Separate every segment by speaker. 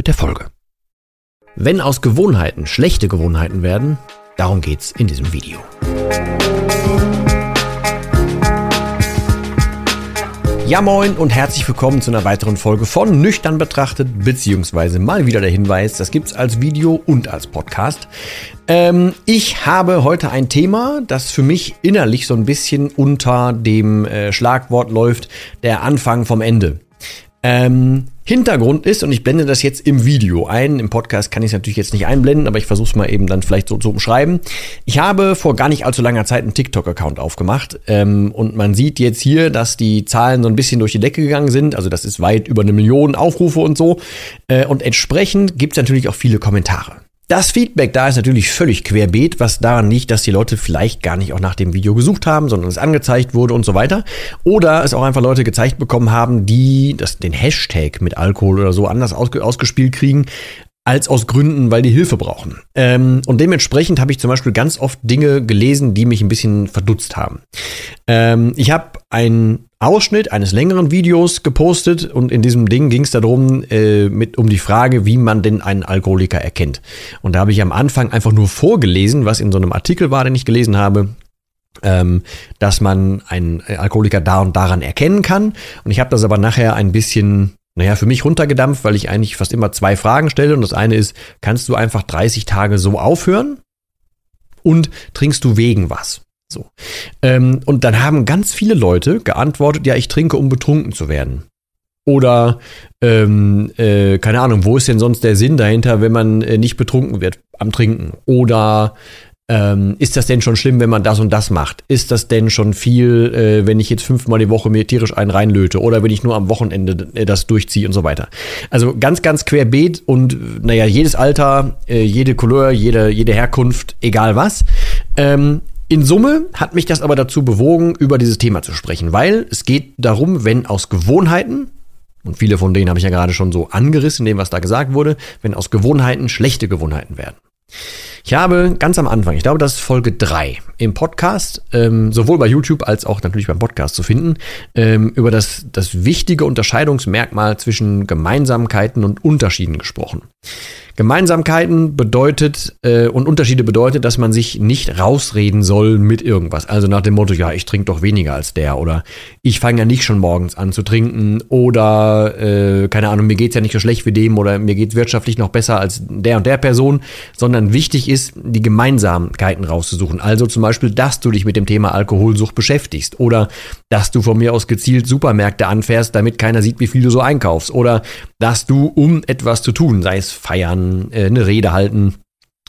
Speaker 1: mit der Folge. Wenn aus Gewohnheiten schlechte Gewohnheiten werden, darum geht's in diesem Video. Ja moin und herzlich willkommen zu einer weiteren Folge von Nüchtern betrachtet, beziehungsweise mal wieder der Hinweis, das gibt's als Video und als Podcast. Ähm, ich habe heute ein Thema, das für mich innerlich so ein bisschen unter dem äh, Schlagwort läuft, der Anfang vom Ende. Ähm, Hintergrund ist, und ich blende das jetzt im Video ein, im Podcast kann ich es natürlich jetzt nicht einblenden, aber ich versuche es mal eben dann vielleicht so zu umschreiben. Ich habe vor gar nicht allzu langer Zeit einen TikTok-Account aufgemacht ähm, und man sieht jetzt hier, dass die Zahlen so ein bisschen durch die Decke gegangen sind. Also das ist weit über eine Million Aufrufe und so. Äh, und entsprechend gibt es natürlich auch viele Kommentare. Das Feedback da ist natürlich völlig querbeet, was daran liegt, dass die Leute vielleicht gar nicht auch nach dem Video gesucht haben, sondern es angezeigt wurde und so weiter. Oder es auch einfach Leute gezeigt bekommen haben, die das, den Hashtag mit Alkohol oder so anders ausge, ausgespielt kriegen, als aus Gründen, weil die Hilfe brauchen. Ähm, und dementsprechend habe ich zum Beispiel ganz oft Dinge gelesen, die mich ein bisschen verdutzt haben. Ähm, ich habe ein Ausschnitt eines längeren Videos gepostet und in diesem Ding ging es darum, äh, mit, um die Frage, wie man denn einen Alkoholiker erkennt. Und da habe ich am Anfang einfach nur vorgelesen, was in so einem Artikel war, den ich gelesen habe, ähm, dass man einen Alkoholiker da und daran erkennen kann. Und ich habe das aber nachher ein bisschen, naja, für mich runtergedampft, weil ich eigentlich fast immer zwei Fragen stelle. Und das eine ist, kannst du einfach 30 Tage so aufhören? Und trinkst du wegen was? So. Ähm, und dann haben ganz viele Leute geantwortet, ja, ich trinke, um betrunken zu werden. Oder, ähm, äh, keine Ahnung, wo ist denn sonst der Sinn dahinter, wenn man äh, nicht betrunken wird am Trinken? Oder ähm, ist das denn schon schlimm, wenn man das und das macht? Ist das denn schon viel, äh, wenn ich jetzt fünfmal die Woche mir tierisch einen reinlöte? Oder wenn ich nur am Wochenende äh, das durchziehe und so weiter? Also ganz, ganz querbeet und naja, jedes Alter, äh, jede Couleur, jede, jede Herkunft, egal was. Ähm, in Summe hat mich das aber dazu bewogen, über dieses Thema zu sprechen, weil es geht darum, wenn aus Gewohnheiten, und viele von denen habe ich ja gerade schon so angerissen, dem was da gesagt wurde, wenn aus Gewohnheiten schlechte Gewohnheiten werden. Ich habe ganz am Anfang, ich glaube, das ist Folge 3 im Podcast, ähm, sowohl bei YouTube als auch natürlich beim Podcast zu finden, ähm, über das, das wichtige Unterscheidungsmerkmal zwischen Gemeinsamkeiten und Unterschieden gesprochen. Gemeinsamkeiten bedeutet äh, und Unterschiede bedeutet, dass man sich nicht rausreden soll mit irgendwas. Also nach dem Motto, ja, ich trinke doch weniger als der oder ich fange ja nicht schon morgens an zu trinken oder äh, keine Ahnung, mir geht's ja nicht so schlecht wie dem oder mir geht's wirtschaftlich noch besser als der und der Person, sondern wichtig ist, die Gemeinsamkeiten rauszusuchen. Also zum Beispiel, dass du dich mit dem Thema Alkoholsucht beschäftigst oder dass du von mir aus gezielt Supermärkte anfährst, damit keiner sieht, wie viel du so einkaufst oder dass du, um etwas zu tun, sei es feiern, äh, eine Rede halten,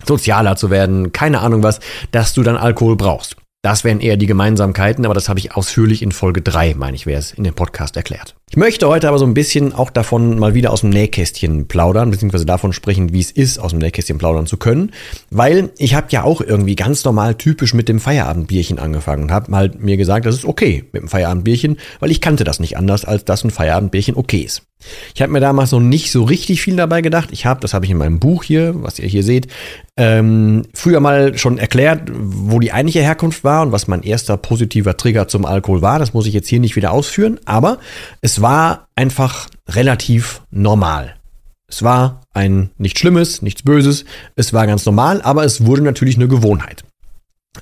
Speaker 1: sozialer zu werden, keine Ahnung was, dass du dann Alkohol brauchst. Das wären eher die Gemeinsamkeiten, aber das habe ich ausführlich in Folge 3, meine ich, wäre es in dem Podcast erklärt. Ich möchte heute aber so ein bisschen auch davon mal wieder aus dem Nähkästchen plaudern, beziehungsweise davon sprechen, wie es ist, aus dem Nähkästchen plaudern zu können. Weil ich habe ja auch irgendwie ganz normal typisch mit dem Feierabendbierchen angefangen und habe halt mir gesagt, das ist okay mit dem Feierabendbierchen, weil ich kannte das nicht anders, als dass ein Feierabendbierchen okay ist. Ich habe mir damals noch nicht so richtig viel dabei gedacht. Ich habe, das habe ich in meinem Buch hier, was ihr hier seht, ähm, früher mal schon erklärt, wo die eigentliche Herkunft war und was mein erster positiver Trigger zum Alkohol war. Das muss ich jetzt hier nicht wieder ausführen, aber es war einfach relativ normal. Es war ein nichts Schlimmes, nichts Böses, es war ganz normal, aber es wurde natürlich eine Gewohnheit.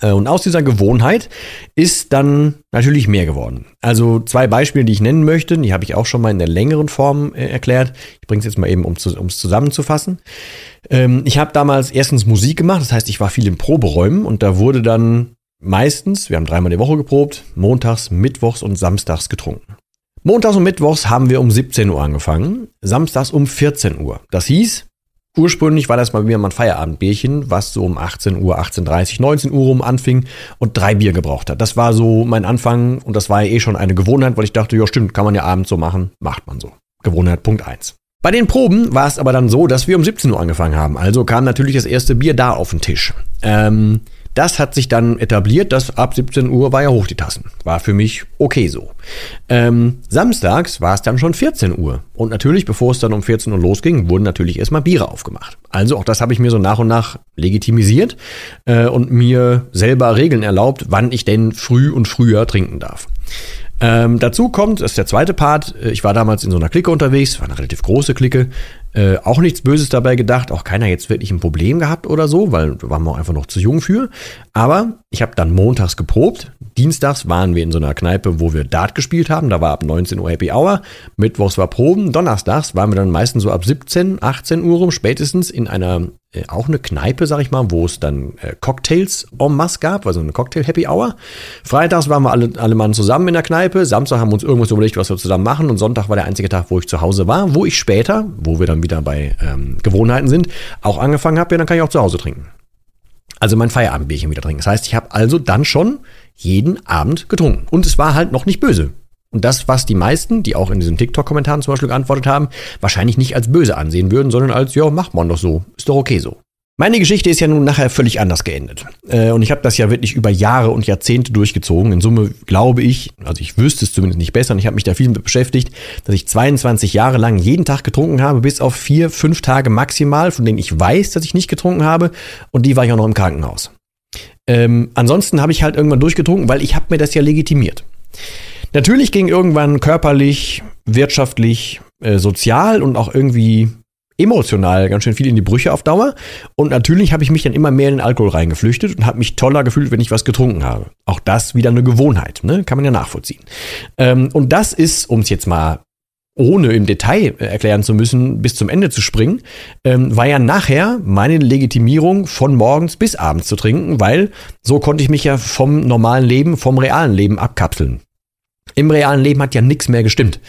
Speaker 1: Äh, und aus dieser Gewohnheit ist dann natürlich mehr geworden. Also zwei Beispiele, die ich nennen möchte, die habe ich auch schon mal in der längeren Form äh, erklärt. Ich bringe es jetzt mal eben, um es zusammenzufassen. Ähm, ich habe damals erstens Musik gemacht, das heißt, ich war viel in Proberäumen und da wurde dann meistens, wir haben dreimal die Woche geprobt, montags, mittwochs und samstags getrunken. Montags und mittwochs haben wir um 17 Uhr angefangen, samstags um 14 Uhr. Das hieß, Ursprünglich war das mal wieder mein Feierabendbierchen, was so um 18 Uhr, 18.30 19 Uhr rum anfing und drei Bier gebraucht hat. Das war so mein Anfang und das war ja eh schon eine Gewohnheit, weil ich dachte, ja stimmt, kann man ja abends so machen, macht man so. Gewohnheit Punkt 1. Bei den Proben war es aber dann so, dass wir um 17 Uhr angefangen haben. Also kam natürlich das erste Bier da auf den Tisch. Ähm, das hat sich dann etabliert, dass ab 17 Uhr war ja hoch die Tassen. War für mich okay so. Ähm, samstags war es dann schon 14 Uhr. Und natürlich, bevor es dann um 14 Uhr losging, wurden natürlich erstmal Biere aufgemacht. Also auch das habe ich mir so nach und nach legitimisiert äh, und mir selber Regeln erlaubt, wann ich denn früh und früher trinken darf. Ähm, dazu kommt, das ist der zweite Part, äh, ich war damals in so einer Clique unterwegs, war eine relativ große Clique, äh, auch nichts Böses dabei gedacht, auch keiner jetzt wirklich ein Problem gehabt oder so, weil waren wir einfach noch zu jung für. Aber ich habe dann montags geprobt, dienstags waren wir in so einer Kneipe, wo wir Dart gespielt haben, da war ab 19 Uhr Happy Hour, mittwochs war Proben, donnerstags waren wir dann meistens so ab 17, 18 Uhr rum, spätestens in einer äh, auch eine Kneipe, sag ich mal, wo es dann äh, Cocktails en masse gab, also eine Cocktail-Happy Hour. Freitags waren wir alle, alle Mann zusammen in der Kneipe, Samstag haben wir uns irgendwas überlegt, was wir zusammen machen. Und Sonntag war der einzige Tag, wo ich zu Hause war, wo ich später, wo wir dann wieder bei ähm, Gewohnheiten sind, auch angefangen habe, ja, dann kann ich auch zu Hause trinken. Also mein Feierabendbierchen wieder trinken. Das heißt, ich habe also dann schon jeden Abend getrunken. Und es war halt noch nicht böse. Und das, was die meisten, die auch in diesen TikTok-Kommentaren zum Beispiel geantwortet haben, wahrscheinlich nicht als böse ansehen würden, sondern als, ja, macht man doch so, ist doch okay so. Meine Geschichte ist ja nun nachher völlig anders geendet. Äh, und ich habe das ja wirklich über Jahre und Jahrzehnte durchgezogen. In Summe glaube ich, also ich wüsste es zumindest nicht besser und ich habe mich da viel mit beschäftigt, dass ich 22 Jahre lang jeden Tag getrunken habe, bis auf vier, fünf Tage maximal, von denen ich weiß, dass ich nicht getrunken habe. Und die war ich auch noch im Krankenhaus. Ähm, ansonsten habe ich halt irgendwann durchgetrunken, weil ich habe mir das ja legitimiert. Natürlich ging irgendwann körperlich, wirtschaftlich, äh, sozial und auch irgendwie emotional ganz schön viel in die Brüche auf Dauer. Und natürlich habe ich mich dann immer mehr in den Alkohol reingeflüchtet und habe mich toller gefühlt, wenn ich was getrunken habe. Auch das wieder eine Gewohnheit, ne? kann man ja nachvollziehen. Ähm, und das ist, um es jetzt mal ohne im Detail äh, erklären zu müssen, bis zum Ende zu springen, ähm, war ja nachher meine Legitimierung von morgens bis abends zu trinken, weil so konnte ich mich ja vom normalen Leben, vom realen Leben abkapseln. Im realen Leben hat ja nichts mehr gestimmt.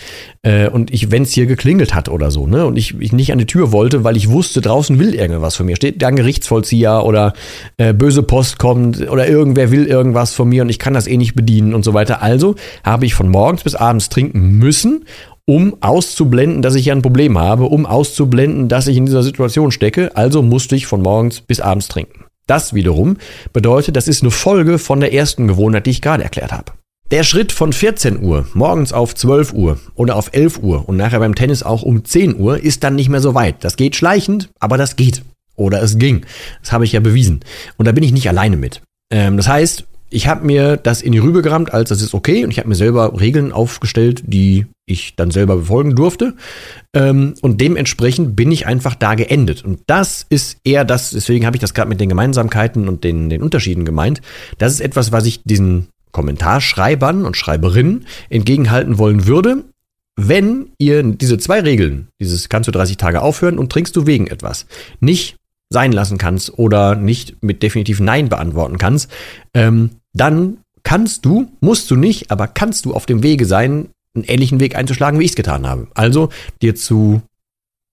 Speaker 1: Äh, und ich, wenn es hier geklingelt hat oder so, ne, und ich, ich nicht an die Tür wollte, weil ich wusste, draußen will irgendwas von mir. Steht da ein Gerichtsvollzieher oder äh, böse Post kommt oder irgendwer will irgendwas von mir und ich kann das eh nicht bedienen und so weiter. Also habe ich von morgens bis abends trinken müssen, um auszublenden, dass ich hier ein Problem habe, um auszublenden, dass ich in dieser Situation stecke. Also musste ich von morgens bis abends trinken. Das wiederum bedeutet, das ist eine Folge von der ersten Gewohnheit, die ich gerade erklärt habe. Der Schritt von 14 Uhr morgens auf 12 Uhr oder auf 11 Uhr und nachher beim Tennis auch um 10 Uhr ist dann nicht mehr so weit. Das geht schleichend, aber das geht. Oder es ging. Das habe ich ja bewiesen. Und da bin ich nicht alleine mit. Ähm, das heißt, ich habe mir das in die Rübe gerammt, als das ist okay. Und ich habe mir selber Regeln aufgestellt, die ich dann selber befolgen durfte. Ähm, und dementsprechend bin ich einfach da geendet. Und das ist eher das, deswegen habe ich das gerade mit den Gemeinsamkeiten und den, den Unterschieden gemeint. Das ist etwas, was ich diesen Kommentarschreibern und Schreiberinnen entgegenhalten wollen würde, wenn ihr diese zwei Regeln, dieses kannst du 30 Tage aufhören und trinkst du wegen etwas, nicht sein lassen kannst oder nicht mit definitiv Nein beantworten kannst, ähm, dann kannst du, musst du nicht, aber kannst du auf dem Wege sein, einen ähnlichen Weg einzuschlagen, wie ich es getan habe. Also dir zu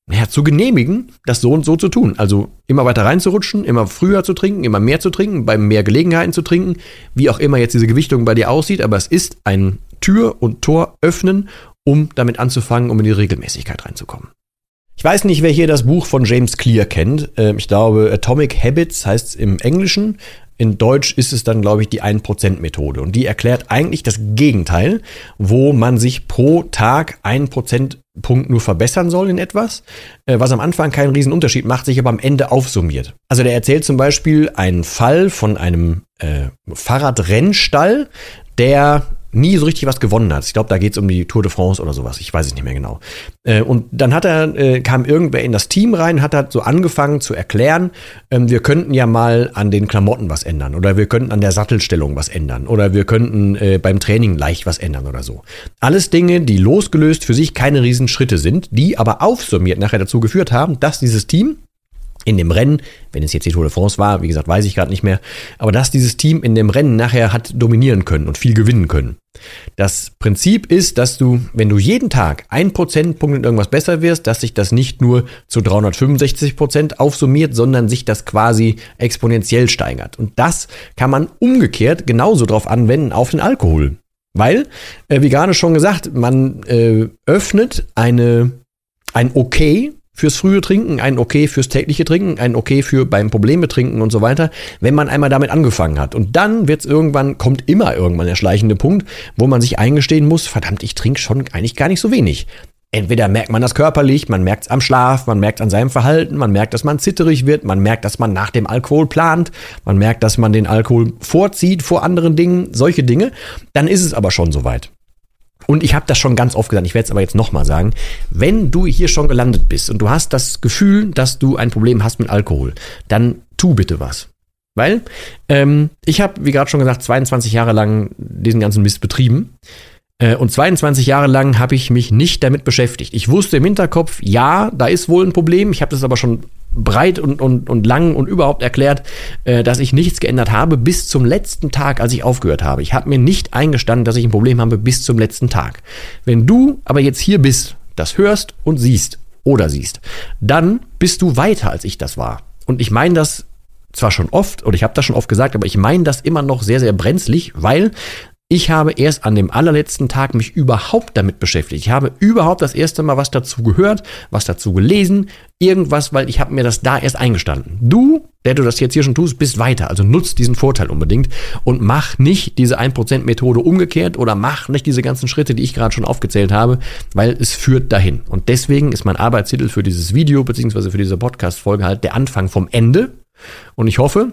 Speaker 1: ja, zu genehmigen, das so und so zu tun. Also immer weiter reinzurutschen, immer früher zu trinken, immer mehr zu trinken, bei mehr Gelegenheiten zu trinken, wie auch immer jetzt diese Gewichtung bei dir aussieht, aber es ist ein Tür und Tor öffnen, um damit anzufangen, um in die Regelmäßigkeit reinzukommen. Ich weiß nicht, wer hier das Buch von James Clear kennt. Ähm, ich glaube, Atomic Habits heißt es im Englischen. In Deutsch ist es dann, glaube ich, die 1%-Methode. Und die erklärt eigentlich das Gegenteil, wo man sich pro Tag 1% Punkt nur verbessern soll in etwas, äh, was am Anfang keinen riesen Unterschied macht, sich aber am Ende aufsummiert. Also der erzählt zum Beispiel einen Fall von einem äh, Fahrradrennstall, der nie so richtig was gewonnen hat. Ich glaube, da geht es um die Tour de France oder sowas. Ich weiß es nicht mehr genau. Äh, und dann hat er, äh, kam irgendwer in das Team rein, hat er so angefangen zu erklären, ähm, wir könnten ja mal an den Klamotten was ändern oder wir könnten an der Sattelstellung was ändern oder wir könnten äh, beim Training leicht was ändern oder so. Alles Dinge, die losgelöst für sich keine Riesenschritte sind, die aber aufsummiert nachher dazu geführt haben, dass dieses Team in dem Rennen, wenn es jetzt die Tour de France war, wie gesagt, weiß ich gerade nicht mehr, aber dass dieses Team in dem Rennen nachher hat dominieren können und viel gewinnen können. Das Prinzip ist, dass du, wenn du jeden Tag ein Prozentpunkt in irgendwas besser wirst, dass sich das nicht nur zu 365 Prozent aufsummiert, sondern sich das quasi exponentiell steigert. Und das kann man umgekehrt genauso drauf anwenden auf den Alkohol. Weil, äh, wie gerade schon gesagt, man äh, öffnet eine ein Okay fürs frühe Trinken, ein Okay fürs tägliche Trinken, ein Okay für beim Probleme trinken und so weiter, wenn man einmal damit angefangen hat. Und dann wird es irgendwann, kommt immer irgendwann der schleichende Punkt, wo man sich eingestehen muss, verdammt, ich trinke schon eigentlich gar nicht so wenig. Entweder merkt man das körperlich, man merkt es am Schlaf, man merkt an seinem Verhalten, man merkt, dass man zitterig wird, man merkt, dass man nach dem Alkohol plant, man merkt, dass man den Alkohol vorzieht vor anderen Dingen, solche Dinge. Dann ist es aber schon soweit. Und ich habe das schon ganz oft gesagt, ich werde es aber jetzt nochmal sagen. Wenn du hier schon gelandet bist und du hast das Gefühl, dass du ein Problem hast mit Alkohol, dann tu bitte was. Weil ähm, ich habe, wie gerade schon gesagt, 22 Jahre lang diesen ganzen Mist betrieben. Äh, und 22 Jahre lang habe ich mich nicht damit beschäftigt. Ich wusste im Hinterkopf, ja, da ist wohl ein Problem. Ich habe das aber schon breit und, und, und lang und überhaupt erklärt, äh, dass ich nichts geändert habe bis zum letzten Tag, als ich aufgehört habe. Ich habe mir nicht eingestanden, dass ich ein Problem habe bis zum letzten Tag. Wenn du aber jetzt hier bist, das hörst und siehst oder siehst, dann bist du weiter, als ich das war. Und ich meine das zwar schon oft, oder ich habe das schon oft gesagt, aber ich meine das immer noch sehr, sehr brenzlig, weil ich habe erst an dem allerletzten Tag mich überhaupt damit beschäftigt. Ich habe überhaupt das erste Mal was dazu gehört, was dazu gelesen, irgendwas, weil ich habe mir das da erst eingestanden. Du, der du das jetzt hier schon tust, bist weiter. Also nutzt diesen Vorteil unbedingt und mach nicht diese 1% Methode umgekehrt oder mach nicht diese ganzen Schritte, die ich gerade schon aufgezählt habe, weil es führt dahin. Und deswegen ist mein Arbeitstitel für dieses Video beziehungsweise für diese Podcast-Folge halt der Anfang vom Ende. Und ich hoffe,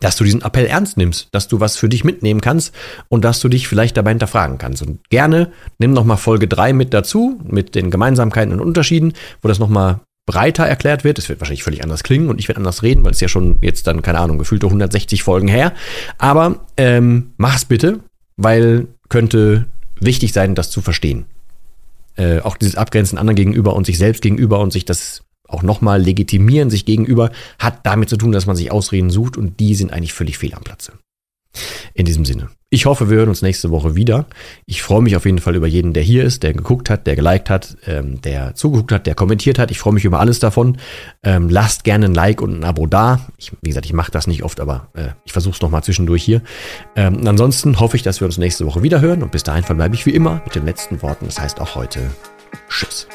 Speaker 1: dass du diesen Appell ernst nimmst, dass du was für dich mitnehmen kannst und dass du dich vielleicht dabei hinterfragen kannst. Und gerne nimm nochmal Folge 3 mit dazu, mit den Gemeinsamkeiten und Unterschieden, wo das nochmal breiter erklärt wird. Es wird wahrscheinlich völlig anders klingen und ich werde anders reden, weil es ja schon jetzt dann, keine Ahnung, gefühlte 160 Folgen her. Aber ähm, mach's bitte, weil könnte wichtig sein, das zu verstehen. Äh, auch dieses Abgrenzen anderen gegenüber und sich selbst gegenüber und sich das auch nochmal legitimieren sich gegenüber, hat damit zu tun, dass man sich Ausreden sucht und die sind eigentlich völlig fehl am Platze. In diesem Sinne. Ich hoffe, wir hören uns nächste Woche wieder. Ich freue mich auf jeden Fall über jeden, der hier ist, der geguckt hat, der geliked hat, ähm, der zugeguckt hat, der kommentiert hat. Ich freue mich über alles davon. Ähm, lasst gerne ein Like und ein Abo da. Ich, wie gesagt, ich mache das nicht oft, aber äh, ich versuche es nochmal zwischendurch hier. Ähm, ansonsten hoffe ich, dass wir uns nächste Woche wieder hören und bis dahin verbleibe ich wie immer mit den letzten Worten. Das heißt auch heute Tschüss.